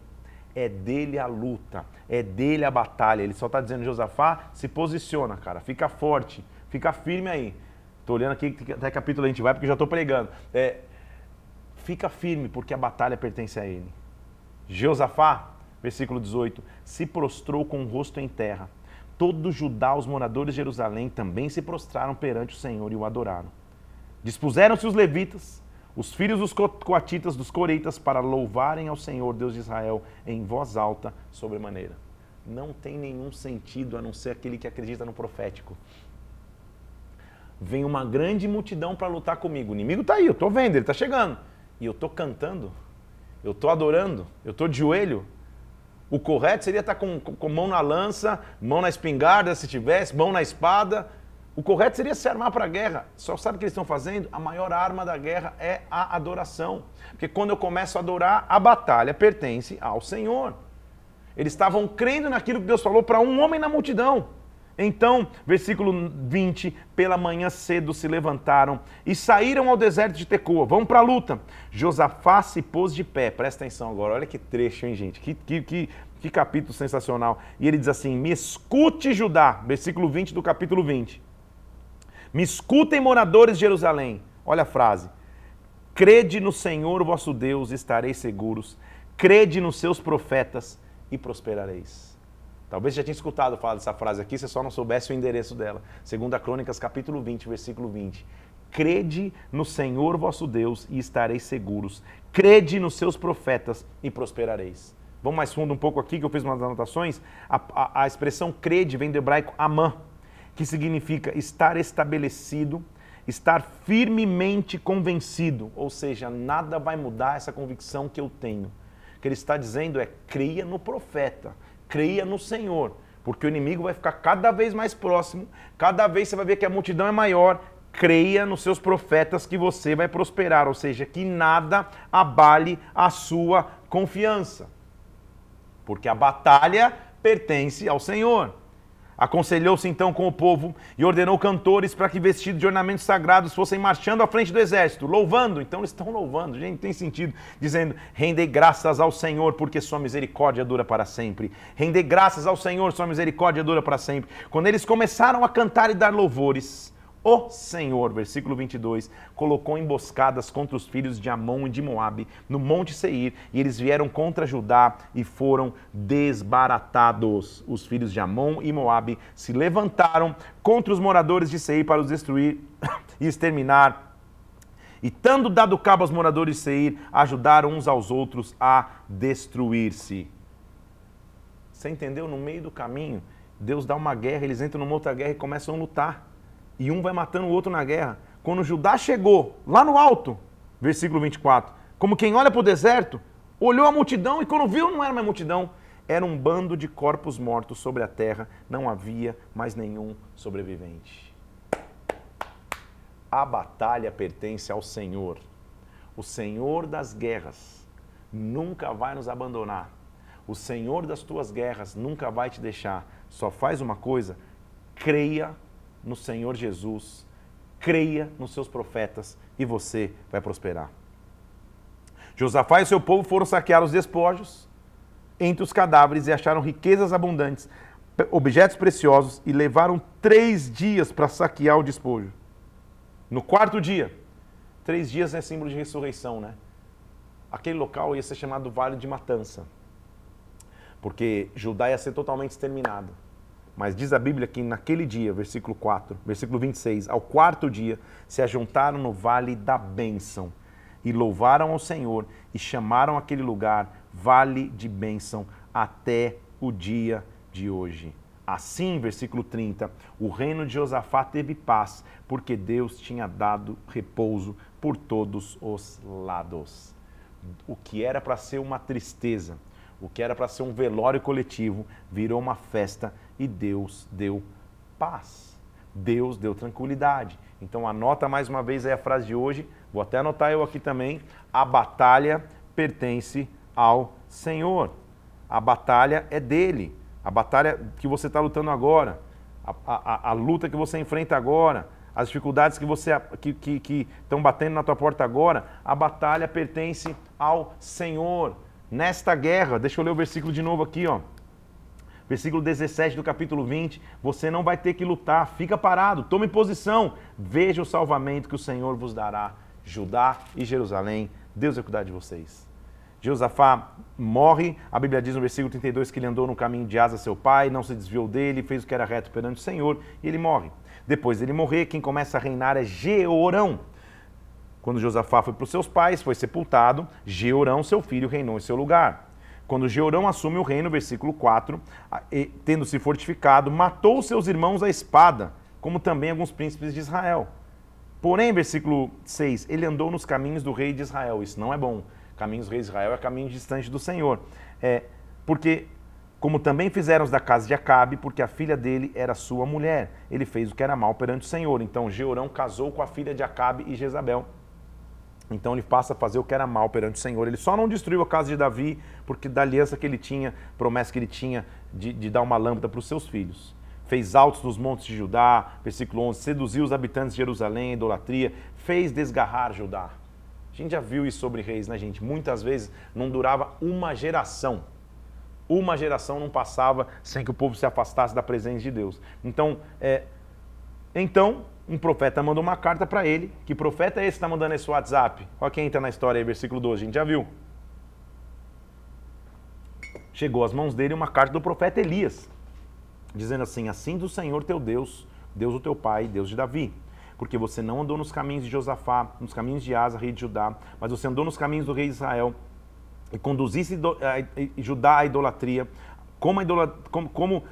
É dele a luta, é dele a batalha. Ele só está dizendo, Josafá, se posiciona, cara, fica forte, fica firme aí. Estou olhando aqui, até capítulo a gente vai, porque já estou pregando. É, fica firme, porque a batalha pertence a ele. Josafá, versículo 18, se prostrou com o rosto em terra. Todos Judá, os moradores de Jerusalém, também se prostraram perante o Senhor e o adoraram. Dispuseram-se os levitas, os filhos dos coatitas, dos coreitas, para louvarem ao Senhor, Deus de Israel, em voz alta, sobremaneira. Não tem nenhum sentido a não ser aquele que acredita no profético. Vem uma grande multidão para lutar comigo. O inimigo está aí, eu estou vendo, ele está chegando. E eu estou cantando, eu estou adorando, eu estou de joelho. O correto seria estar tá com, com mão na lança, mão na espingarda, se tivesse, mão na espada, o correto seria se armar para a guerra. Só sabe o que eles estão fazendo? A maior arma da guerra é a adoração. Porque quando eu começo a adorar, a batalha pertence ao Senhor. Eles estavam crendo naquilo que Deus falou para um homem na multidão. Então, versículo 20: pela manhã cedo se levantaram e saíram ao deserto de Tecoa. Vamos para a luta. Josafá se pôs de pé. Presta atenção agora, olha que trecho, hein, gente? Que, que, que, que capítulo sensacional. E ele diz assim: Me escute, Judá. Versículo 20 do capítulo 20. Me escutem, moradores de Jerusalém. Olha a frase. Crede no Senhor vosso Deus, estareis seguros. Crede nos seus profetas e prosperareis. Talvez você já tinha escutado falar dessa frase aqui, você só não soubesse o endereço dela. Segunda Crônicas, capítulo 20, versículo 20. Crede no Senhor vosso Deus e estareis seguros. Crede nos seus profetas e prosperareis. Vamos mais fundo um pouco aqui, que eu fiz umas anotações. A, a, a expressão crede vem do hebraico amã que significa estar estabelecido, estar firmemente convencido, ou seja, nada vai mudar essa convicção que eu tenho. O que ele está dizendo é: creia no profeta, creia no Senhor, porque o inimigo vai ficar cada vez mais próximo, cada vez você vai ver que a multidão é maior. Creia nos seus profetas que você vai prosperar, ou seja, que nada abale a sua confiança, porque a batalha pertence ao Senhor. Aconselhou-se então com o povo e ordenou cantores para que, vestidos de ornamentos sagrados, fossem marchando à frente do exército, louvando. Então eles estão louvando, gente, tem sentido, dizendo: Rendei graças ao Senhor, porque Sua misericórdia dura para sempre. Rendei graças ao Senhor, Sua misericórdia dura para sempre. Quando eles começaram a cantar e dar louvores, o Senhor, versículo 22, colocou emboscadas contra os filhos de Amon e de Moabe no monte Seir, e eles vieram contra Judá e foram desbaratados. Os filhos de Amon e Moabe se levantaram contra os moradores de Seir para os destruir e exterminar. E tendo dado cabo aos moradores de Seir, ajudaram uns aos outros a destruir-se. Você entendeu? No meio do caminho, Deus dá uma guerra, eles entram numa outra guerra e começam a lutar e um vai matando o outro na guerra. Quando Judá chegou lá no alto, versículo 24, como quem olha para o deserto, olhou a multidão e quando viu não era uma multidão, era um bando de corpos mortos sobre a terra, não havia mais nenhum sobrevivente. A batalha pertence ao Senhor. O Senhor das guerras nunca vai nos abandonar. O Senhor das tuas guerras nunca vai te deixar. Só faz uma coisa: creia no Senhor Jesus, creia nos seus profetas e você vai prosperar. Josafá e seu povo foram saquear os despojos entre os cadáveres e acharam riquezas abundantes, objetos preciosos e levaram três dias para saquear o despojo. No quarto dia, três dias é símbolo de ressurreição, né? Aquele local ia ser chamado Vale de Matança, porque Judá ia ser totalmente exterminado. Mas diz a Bíblia que naquele dia, versículo 4, versículo 26, ao quarto dia, se ajuntaram no vale da bênção e louvaram ao Senhor e chamaram aquele lugar vale de bênção até o dia de hoje. Assim, versículo 30, o reino de Josafá teve paz, porque Deus tinha dado repouso por todos os lados. O que era para ser uma tristeza, o que era para ser um velório coletivo, virou uma festa e Deus deu paz. Deus deu tranquilidade. Então anota mais uma vez aí a frase de hoje, vou até anotar eu aqui também, a batalha pertence ao Senhor. A batalha é dele. A batalha que você está lutando agora, a, a, a, luta que você enfrenta agora, as dificuldades que você que, que, que estão batendo na tua porta agora, a batalha pertence ao Senhor. Nesta guerra, deixa eu ler o versículo de novo aqui, ó versículo 17 do capítulo 20, você não vai ter que lutar, fica parado, tome posição, veja o salvamento que o Senhor vos dará. Judá e Jerusalém, Deus vai cuidar de vocês. Josafá morre, a Bíblia diz no versículo 32 que ele andou no caminho de Asa, seu pai, não se desviou dele, fez o que era reto perante o Senhor, e ele morre. Depois dele morrer, quem começa a reinar é Jeorão. Quando Josafá foi para os seus pais, foi sepultado, Georão, seu filho, reinou em seu lugar. Quando Georão assume o reino, versículo 4, tendo se fortificado, matou seus irmãos à espada, como também alguns príncipes de Israel. Porém, versículo 6, ele andou nos caminhos do rei de Israel. Isso não é bom. Caminhos do rei de Israel é caminho distante do Senhor. É, porque, como também fizeram os da casa de Acabe, porque a filha dele era sua mulher. Ele fez o que era mal perante o Senhor. Então, Georão casou com a filha de Acabe e Jezabel. Então ele passa a fazer o que era mal perante o Senhor. Ele só não destruiu a casa de Davi, porque da aliança que ele tinha, promessa que ele tinha de, de dar uma lâmpada para os seus filhos. Fez altos nos montes de Judá, versículo 11, seduziu os habitantes de Jerusalém, idolatria, fez desgarrar Judá. A gente já viu isso sobre reis, né, gente? Muitas vezes não durava uma geração. Uma geração não passava sem que o povo se afastasse da presença de Deus. Então, é, então um profeta mandou uma carta para ele. Que profeta é esse que está mandando esse WhatsApp? Olha quem entra na história aí, versículo 12, a gente já viu. Chegou às mãos dele uma carta do profeta Elias, dizendo assim: Assim do Senhor teu Deus, Deus do teu pai, Deus de Davi. Porque você não andou nos caminhos de Josafá, nos caminhos de Asa, rei de Judá, mas você andou nos caminhos do rei de Israel e conduziste Judá à idolatria, como, idolatria, como, como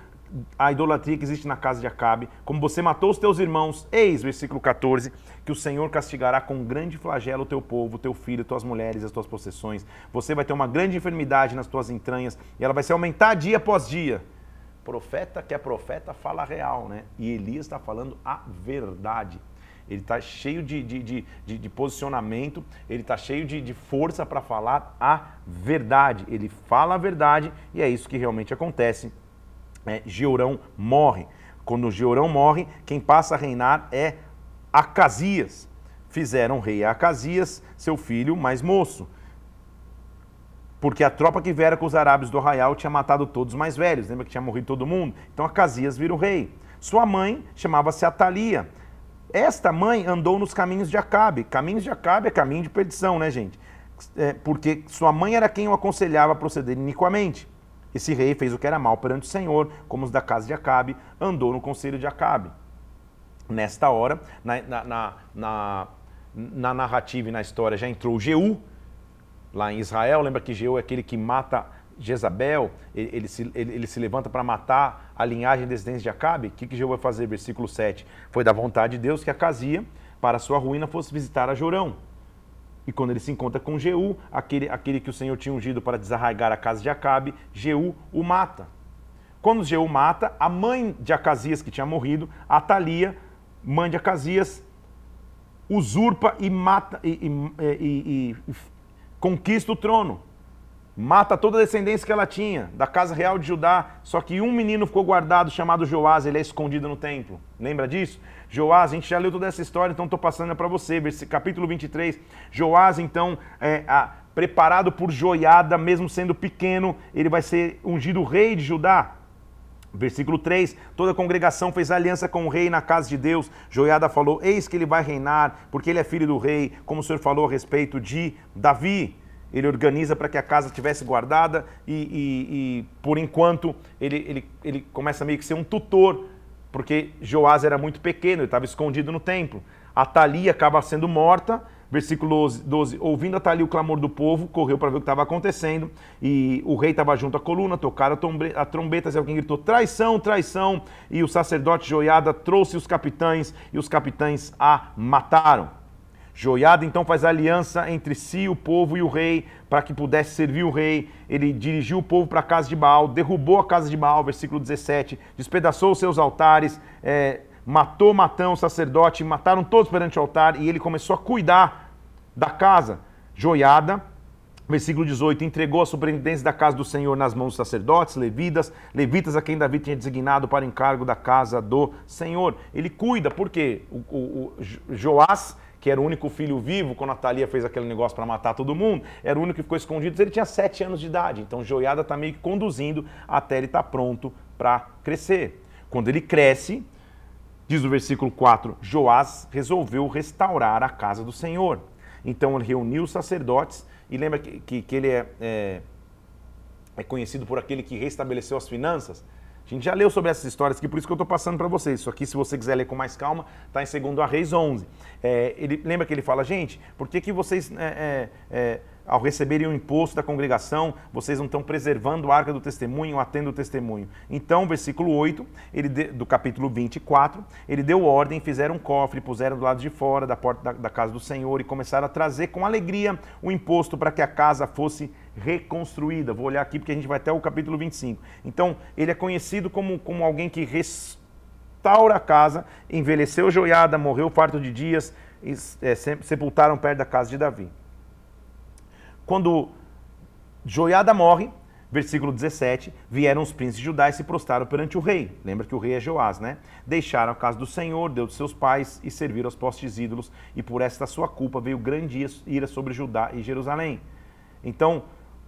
a idolatria que existe na casa de Acabe, como você matou os teus irmãos, eis, versículo 14, que o Senhor castigará com grande flagelo o teu povo, o teu filho, tuas mulheres, as tuas possessões. Você vai ter uma grande enfermidade nas tuas entranhas e ela vai se aumentar dia após dia. Profeta que é profeta fala real, né? E Elias está falando a verdade. Ele está cheio de, de, de, de, posicionamento, ele está cheio de, de força para falar a verdade. Ele fala a verdade e é isso que realmente acontece é, Georão morre. Quando Georão morre, quem passa a reinar é Acasias. Fizeram rei a Acasias, seu filho mais moço. Porque a tropa que viera com os arábios do arraial tinha matado todos os mais velhos. Lembra que tinha morrido todo mundo? Então Acasias vira o rei. Sua mãe chamava-se Atalia. Esta mãe andou nos caminhos de Acabe. Caminhos de Acabe é caminho de perdição, né, gente? É, porque sua mãe era quem o aconselhava a proceder iniquamente. Esse rei fez o que era mal perante o Senhor, como os da casa de Acabe, andou no conselho de Acabe. Nesta hora, na, na, na, na narrativa e na história, já entrou Jeú, lá em Israel. Lembra que Jeú é aquele que mata Jezabel, ele, se, ele, ele se levanta para matar a linhagem descendentes de Acabe. O que, que Jeú vai fazer? Versículo 7. Foi da vontade de Deus que Acasia, para sua ruína, fosse visitar a Jorão. E quando ele se encontra com Jeú, aquele, aquele que o Senhor tinha ungido para desarraigar a casa de Acabe, Jeú o mata. Quando Jeú mata, a mãe de Acasias, que tinha morrido, Atalia, mãe de Acasias, usurpa e mata e, e, e, e conquista o trono mata toda a descendência que ela tinha, da casa real de Judá. Só que um menino ficou guardado, chamado Joás, ele é escondido no templo. Lembra disso? Joás, a gente já leu toda essa história, então estou passando para você. Capítulo 23. Joás, então, é, a, preparado por Joiada, mesmo sendo pequeno, ele vai ser ungido rei de Judá. Versículo 3: Toda a congregação fez aliança com o rei na casa de Deus. Joiada falou: Eis que ele vai reinar, porque ele é filho do rei, como o Senhor falou a respeito de Davi ele organiza para que a casa tivesse guardada e, e, e, por enquanto ele, ele, ele começa meio que ser um tutor, porque Joás era muito pequeno, ele estava escondido no templo. A Thalia acaba sendo morta, versículo 12, ouvindo a Thalia o clamor do povo, correu para ver o que estava acontecendo, e o rei estava junto à coluna, tocaram a trombeta, e alguém gritou, traição, traição, e o sacerdote Joiada trouxe os capitães, e os capitães a mataram. Joiada então faz aliança entre si, o povo e o rei, para que pudesse servir o rei. Ele dirigiu o povo para a casa de Baal, derrubou a casa de Baal, versículo 17, despedaçou os seus altares, é, matou Matão, o sacerdote, mataram todos perante o altar, e ele começou a cuidar da casa. Joiada, versículo 18, entregou a superintendência da casa do Senhor nas mãos dos sacerdotes, levitas, levitas a quem Davi tinha designado para encargo da casa do Senhor. Ele cuida, porque o, o, o Joás que era o único filho vivo, quando a Thalia fez aquele negócio para matar todo mundo, era o único que ficou escondido, ele tinha sete anos de idade. Então Joiada está meio que conduzindo até ele estar tá pronto para crescer. Quando ele cresce, diz o versículo 4, Joás resolveu restaurar a casa do Senhor. Então ele reuniu os sacerdotes, e lembra que, que, que ele é, é, é conhecido por aquele que restabeleceu as finanças? A gente já leu sobre essas histórias aqui, por isso que eu estou passando para vocês. Isso aqui, se você quiser ler com mais calma, está em 2 Reis 11. É, ele, lembra que ele fala, gente, por que, que vocês, é, é, é ao receberem o imposto da congregação, vocês não estão preservando a arca do testemunho, atendo o testemunho? Então, versículo 8, ele de, do capítulo 24, ele deu ordem, fizeram um cofre, puseram do lado de fora da porta da, da casa do Senhor e começaram a trazer com alegria o imposto para que a casa fosse reconstruída. Vou olhar aqui porque a gente vai até o capítulo 25. Então, ele é conhecido como, como alguém que restaura a casa, envelheceu joiada, morreu farto de dias, e, é, sepultaram perto da casa de Davi. Quando Joiada morre, versículo 17, vieram os príncipes Judá e se prostraram perante o rei. Lembra que o rei é Joás, né? Deixaram a casa do Senhor, Deus de seus pais, e serviram aos postes ídolos, e por esta sua culpa veio grande ira sobre Judá e Jerusalém. Então,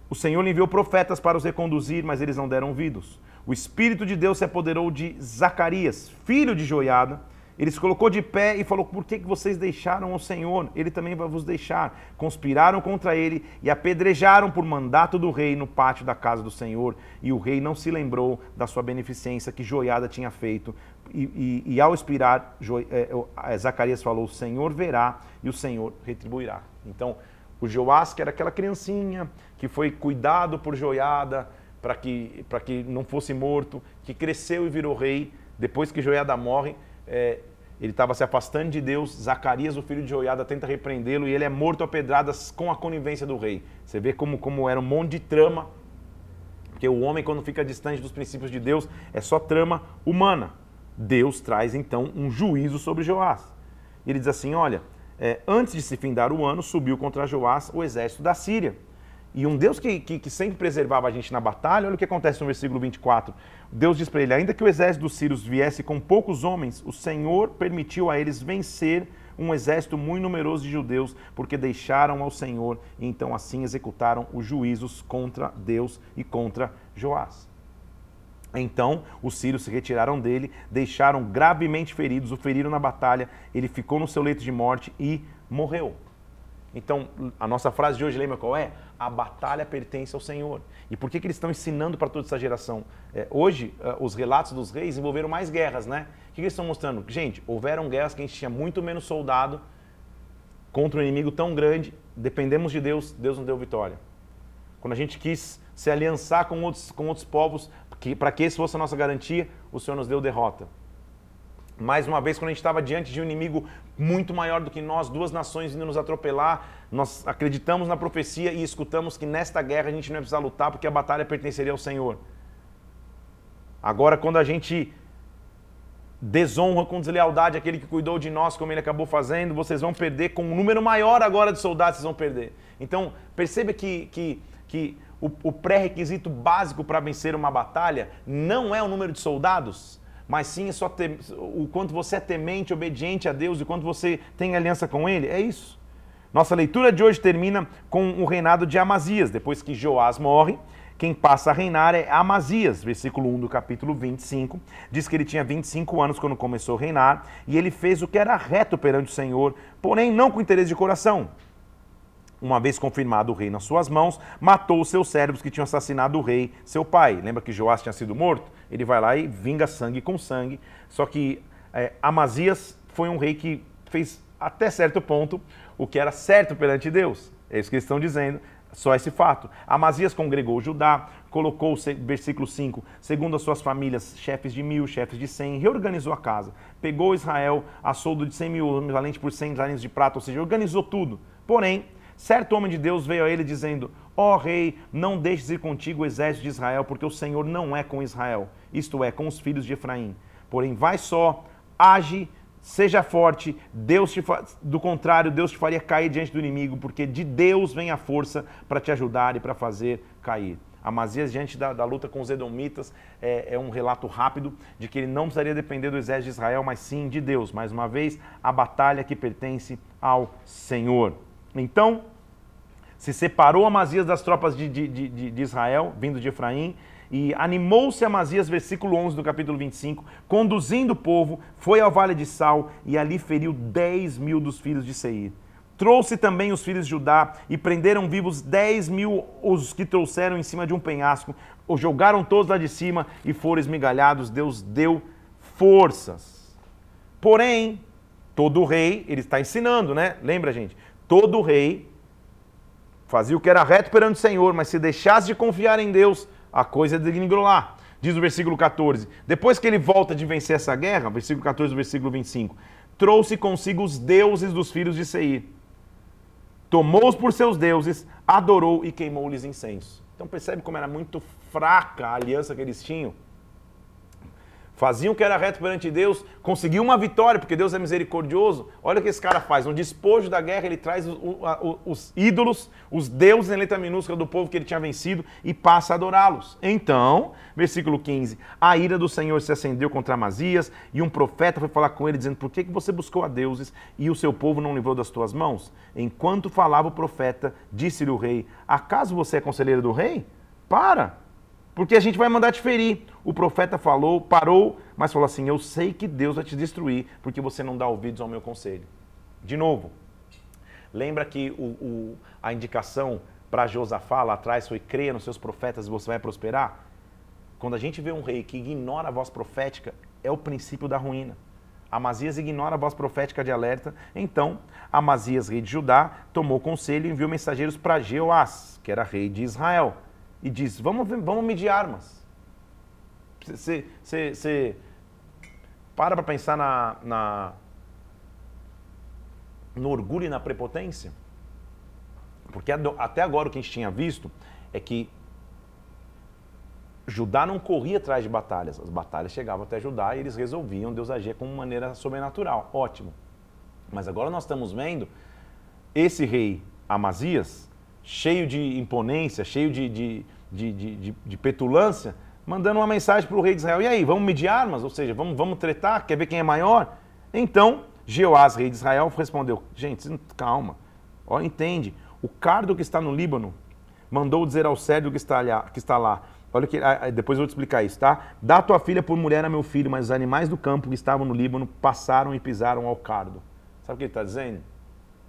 o Senhor enviou profetas para os reconduzir, mas eles não deram ouvidos. O Espírito de Deus se apoderou de Zacarias, filho de Joiada. Ele se colocou de pé e falou: Por que, vocês deixaram o Senhor? Ele também vai vos deixar. Conspiraram contra ele e apedrejaram por mandato do rei no pátio da casa do Senhor. E o rei não se lembrou da sua beneficência que Joiada tinha feito. E, e, e ao expirar, jo, é, é, Zacarias falou: O Senhor verá e o Senhor retribuirá. Então, o Joás, que era aquela criancinha que foi cuidado por Joiada para que, que não fosse morto, que cresceu e virou rei. Depois que Joiada morre, é, ele estava se afastando de Deus. Zacarias, o filho de Joiada, tenta repreendê-lo e ele é morto a pedradas com a conivência do rei. Você vê como, como era um monte de trama, porque o homem, quando fica distante dos princípios de Deus, é só trama humana. Deus traz então um juízo sobre Joás. Ele diz assim: Olha, é, antes de se findar o ano, subiu contra Joás o exército da Síria. E um Deus que, que, que, sempre preservava a gente na batalha, olha o que acontece no versículo 24. Deus diz para ele: ainda que o exército dos sírios viesse com poucos homens, o Senhor permitiu a eles vencer um exército muito numeroso de judeus, porque deixaram ao Senhor e então assim executaram os juízos contra Deus e contra Joás. Então os sírios se retiraram dele, deixaram gravemente feridos, o feriram na batalha, ele ficou no seu leito de morte e morreu. Então, a nossa frase de hoje, lembra qual é? A batalha pertence ao Senhor. E por que, que eles estão ensinando para toda essa geração? É, hoje, uh, os relatos dos reis envolveram mais guerras, né? O que, que eles estão mostrando? Gente, houveram guerras que a gente tinha muito menos soldado contra um inimigo tão grande, dependemos de Deus, Deus nos deu vitória. Quando a gente quis se aliançar com outros, com outros povos, para que esse fosse a nossa garantia, o Senhor nos deu derrota. Mais uma vez, quando a gente estava diante de um inimigo muito maior do que nós, duas nações indo nos atropelar, nós acreditamos na profecia e escutamos que nesta guerra a gente não ia precisar lutar porque a batalha pertenceria ao Senhor. Agora, quando a gente desonra com deslealdade aquele que cuidou de nós, como ele acabou fazendo, vocês vão perder com um número maior agora de soldados, vocês vão perder. Então, perceba que, que, que o, o pré-requisito básico para vencer uma batalha não é o número de soldados, mas sim só o quanto você é temente, obediente a Deus e quanto você tem aliança com Ele. É isso. Nossa leitura de hoje termina com o reinado de Amazias. Depois que Joás morre, quem passa a reinar é Amazias, versículo 1 do capítulo 25. Diz que ele tinha 25 anos quando começou a reinar e ele fez o que era reto perante o Senhor, porém não com interesse de coração uma vez confirmado o rei nas suas mãos, matou os seus servos que tinham assassinado o rei, seu pai. Lembra que Joás tinha sido morto? Ele vai lá e vinga sangue com sangue. Só que é, Amazias foi um rei que fez até certo ponto o que era certo perante Deus. É isso que eles estão dizendo, só esse fato. Amazias congregou Judá, colocou, versículo 5, segundo as suas famílias, chefes de mil, chefes de cem, reorganizou a casa. Pegou Israel a soldo de cem mil, valente por cem talentos de prata, ou seja, organizou tudo. Porém, Certo homem de Deus veio a ele dizendo: Ó oh, rei, não deixes ir contigo o exército de Israel, porque o Senhor não é com Israel, isto é, com os filhos de Efraim. Porém, vai só, age, seja forte, Deus te fa... do contrário, Deus te faria cair diante do inimigo, porque de Deus vem a força para te ajudar e para fazer cair. Amazias, diante da, da, luta com os Edomitas, é, é, um relato rápido de que ele não precisaria depender do exército de Israel, mas sim de Deus. Mais uma vez, a batalha que pertence ao Senhor. Então, se separou Amazias das tropas de, de, de, de Israel, vindo de Efraim, e animou-se Amazias, versículo 11 do capítulo 25, conduzindo o povo, foi ao vale de Sal e ali feriu 10 mil dos filhos de Seir. Trouxe também os filhos de Judá e prenderam vivos dez mil os que trouxeram em cima de um penhasco, os jogaram todos lá de cima e foram esmigalhados. Deus deu forças. Porém, todo rei, ele está ensinando, né? Lembra, gente? Todo rei fazia o que era reto perante o Senhor, mas se deixasse de confiar em Deus, a coisa é degringolar. Diz o versículo 14. Depois que ele volta de vencer essa guerra, versículo 14 versículo 25, trouxe consigo os deuses dos filhos de Seir tomou-os por seus deuses, adorou e queimou-lhes incenso. Então percebe como era muito fraca a aliança que eles tinham? Faziam o que era reto perante Deus, conseguiu uma vitória, porque Deus é misericordioso. Olha o que esse cara faz: no despojo da guerra, ele traz os, os ídolos, os deuses em letra minúscula do povo que ele tinha vencido e passa a adorá-los. Então, versículo 15: a ira do Senhor se acendeu contra Amazias e um profeta foi falar com ele, dizendo: Por que, você buscou a deuses e o seu povo não livrou das tuas mãos? Enquanto falava o profeta, disse-lhe o rei: Acaso você é conselheiro do rei? Para! Porque a gente vai mandar te ferir. O profeta falou, parou, mas falou assim: Eu sei que Deus vai te destruir, porque você não dá ouvidos ao meu conselho. De novo, lembra que o, o, a indicação para Josafá lá atrás foi: creia nos seus profetas e você vai prosperar? Quando a gente vê um rei que ignora a voz profética, é o princípio da ruína. Amazias ignora a voz profética de alerta, então Amazias, rei de Judá, tomou conselho e enviou mensageiros para Jeoás, que era rei de Israel e diz: vamos, vamos medir armas. Você, você, você para para pensar na, na, no orgulho e na prepotência? Porque até agora o que a gente tinha visto é que Judá não corria atrás de batalhas. As batalhas chegavam até Judá e eles resolviam, Deus agia com maneira sobrenatural. Ótimo. Mas agora nós estamos vendo esse rei Amazias cheio de imponência, cheio de, de, de, de, petulância, mandando uma mensagem para o rei de Israel: e aí, vamos medir armas? Ou seja, vamos, vamos tretar? Quer ver quem é maior? Então, Jeoás, rei de Israel, respondeu: gente, calma, ó, entende, o cardo que está no Líbano mandou dizer ao cedro que está, lá, que está lá. Olha que depois eu vou te explicar isso, tá? Dá tua filha por mulher a meu filho, mas os animais do campo que estavam no Líbano passaram e pisaram ao cardo. Sabe o que ele está dizendo?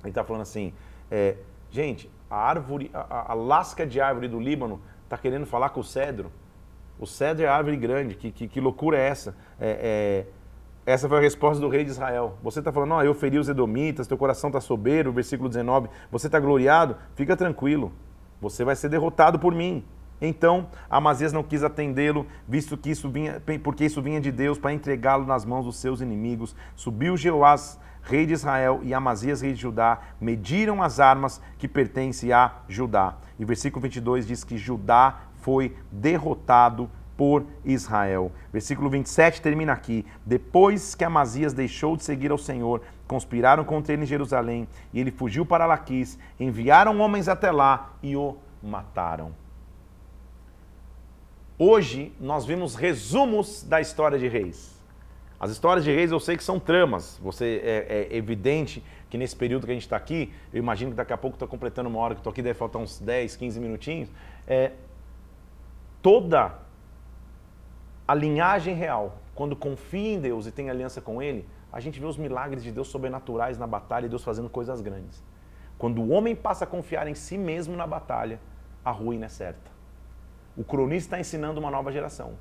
Ele está falando assim: é, gente, a árvore, a, a, lasca de árvore do Líbano está querendo falar com o cedro. O cedro é a árvore grande. Que, que, que loucura é essa? É, é, essa foi a resposta do rei de Israel. Você está falando, oh, eu feri os edomitas, teu coração está soberbo, versículo 19. Você está gloriado? Fica tranquilo. Você vai ser derrotado por mim. Então, Amazias não quis atendê-lo, visto que isso vinha, porque isso vinha de Deus para entregá-lo nas mãos dos seus inimigos. Subiu Jeoás rei de Israel, e Amazias, rei de Judá, mediram as armas que pertencem a Judá. E versículo 22 diz que Judá foi derrotado por Israel. Versículo 27 termina aqui. Depois que Amazias deixou de seguir ao Senhor, conspiraram contra ele em Jerusalém, e ele fugiu para Laquis, enviaram homens até lá e o mataram. Hoje nós vimos resumos da história de reis. As histórias de reis eu sei que são tramas. Você é, é evidente que nesse período que a gente está aqui, eu imagino que daqui a pouco estou completando uma hora que estou aqui, deve faltar uns 10, 15 minutinhos. É, toda a linhagem real, quando confia em Deus e tem aliança com Ele, a gente vê os milagres de Deus sobrenaturais na batalha e Deus fazendo coisas grandes. Quando o homem passa a confiar em si mesmo na batalha, a ruína é certa. O cronista está ensinando uma nova geração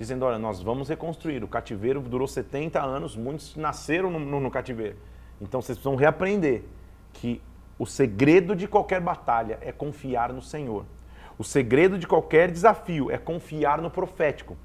dizendo: olha, nós vamos reconstruir. O cativeiro durou 70 anos, muitos nasceram no, no, no cativeiro. Então vocês precisam reaprender que o segredo de qualquer batalha é confiar no Senhor. O segredo de qualquer desafio é confiar no profético.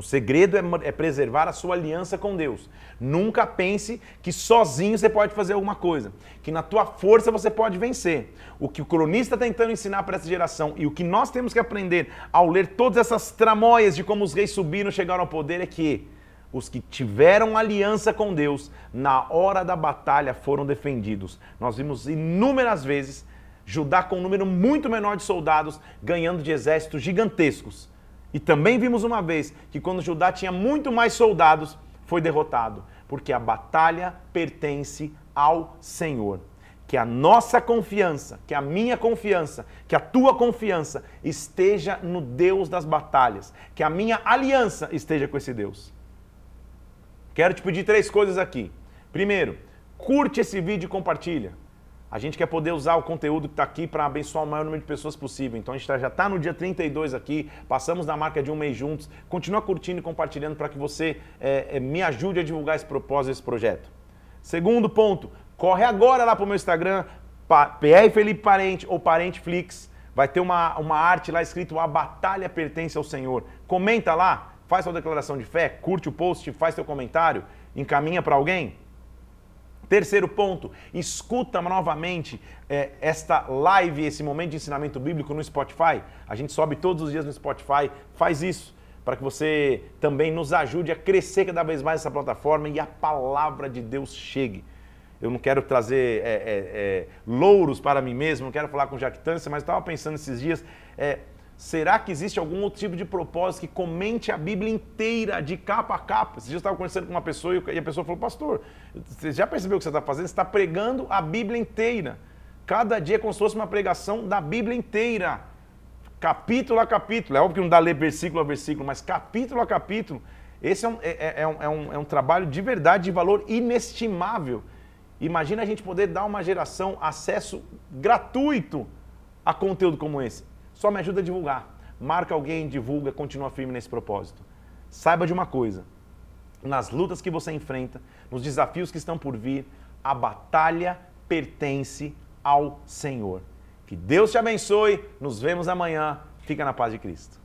O segredo é, é, preservar a sua aliança com Deus. Nunca pense que sozinho você pode fazer alguma coisa, que na tua força você pode vencer. O que o cronista está tentando ensinar para essa geração e o que nós temos que aprender ao ler todas essas tramóias de como os reis subiram chegaram ao poder é que os que tiveram aliança com Deus na hora da batalha foram defendidos. Nós vimos inúmeras vezes Judá com um número muito menor de soldados ganhando de exércitos gigantescos e também vimos uma vez que quando Judá tinha muito mais soldados, foi derrotado, porque a batalha pertence ao Senhor. Que a nossa confiança, que a minha confiança, que a tua confiança esteja no Deus das batalhas, que a minha aliança esteja com esse Deus. Quero te pedir três coisas aqui. Primeiro, curte esse vídeo e compartilha. A gente quer poder usar o conteúdo que está aqui para abençoar o maior número de pessoas possível. Então a gente tá, já está no dia 32 aqui, passamos da marca de um mês juntos. Continua curtindo e compartilhando para que você é, é, me ajude a divulgar esse propósito, esse projeto. Segundo ponto, corre agora lá para o meu Instagram, PR Felipe Parente ou Parente Flix. Vai ter uma, uma arte lá escrito A Batalha Pertence ao Senhor. Comenta lá, faz sua declaração de fé, curte o post, faz seu comentário, encaminha para alguém. Terceiro ponto, escuta novamente é, esta live, esse momento de ensinamento bíblico no Spotify. A gente sobe todos os dias no Spotify, faz isso para que você também nos ajude a crescer cada vez mais essa plataforma e a palavra de Deus chegue. Eu não quero trazer é, é, é louros para mim mesmo, não quero falar com jactância, mas estava pensando esses dias, é, Será que existe algum outro tipo de propósito que comente a Bíblia inteira, de capa a capa? Dias eu estava conversando com uma pessoa e a pessoa falou, pastor, você já percebeu o que você está fazendo? Você está pregando a Bíblia inteira. Cada dia é como se fosse uma pregação da Bíblia inteira. Capítulo a capítulo. É óbvio que não dá ler versículo a versículo, mas capítulo a capítulo. Esse é um, é, é, é um, é um, é um trabalho de verdade, de valor inestimável. Imagina a gente poder dar uma geração acesso gratuito a conteúdo como esse. Só me ajuda a divulgar. Marca alguém, divulga, continua firme nesse propósito. Saiba de uma coisa: nas lutas que você enfrenta, nos desafios que estão por vir, a batalha pertence ao Senhor. Que Deus te abençoe. Nos vemos amanhã. Fica na paz de Cristo.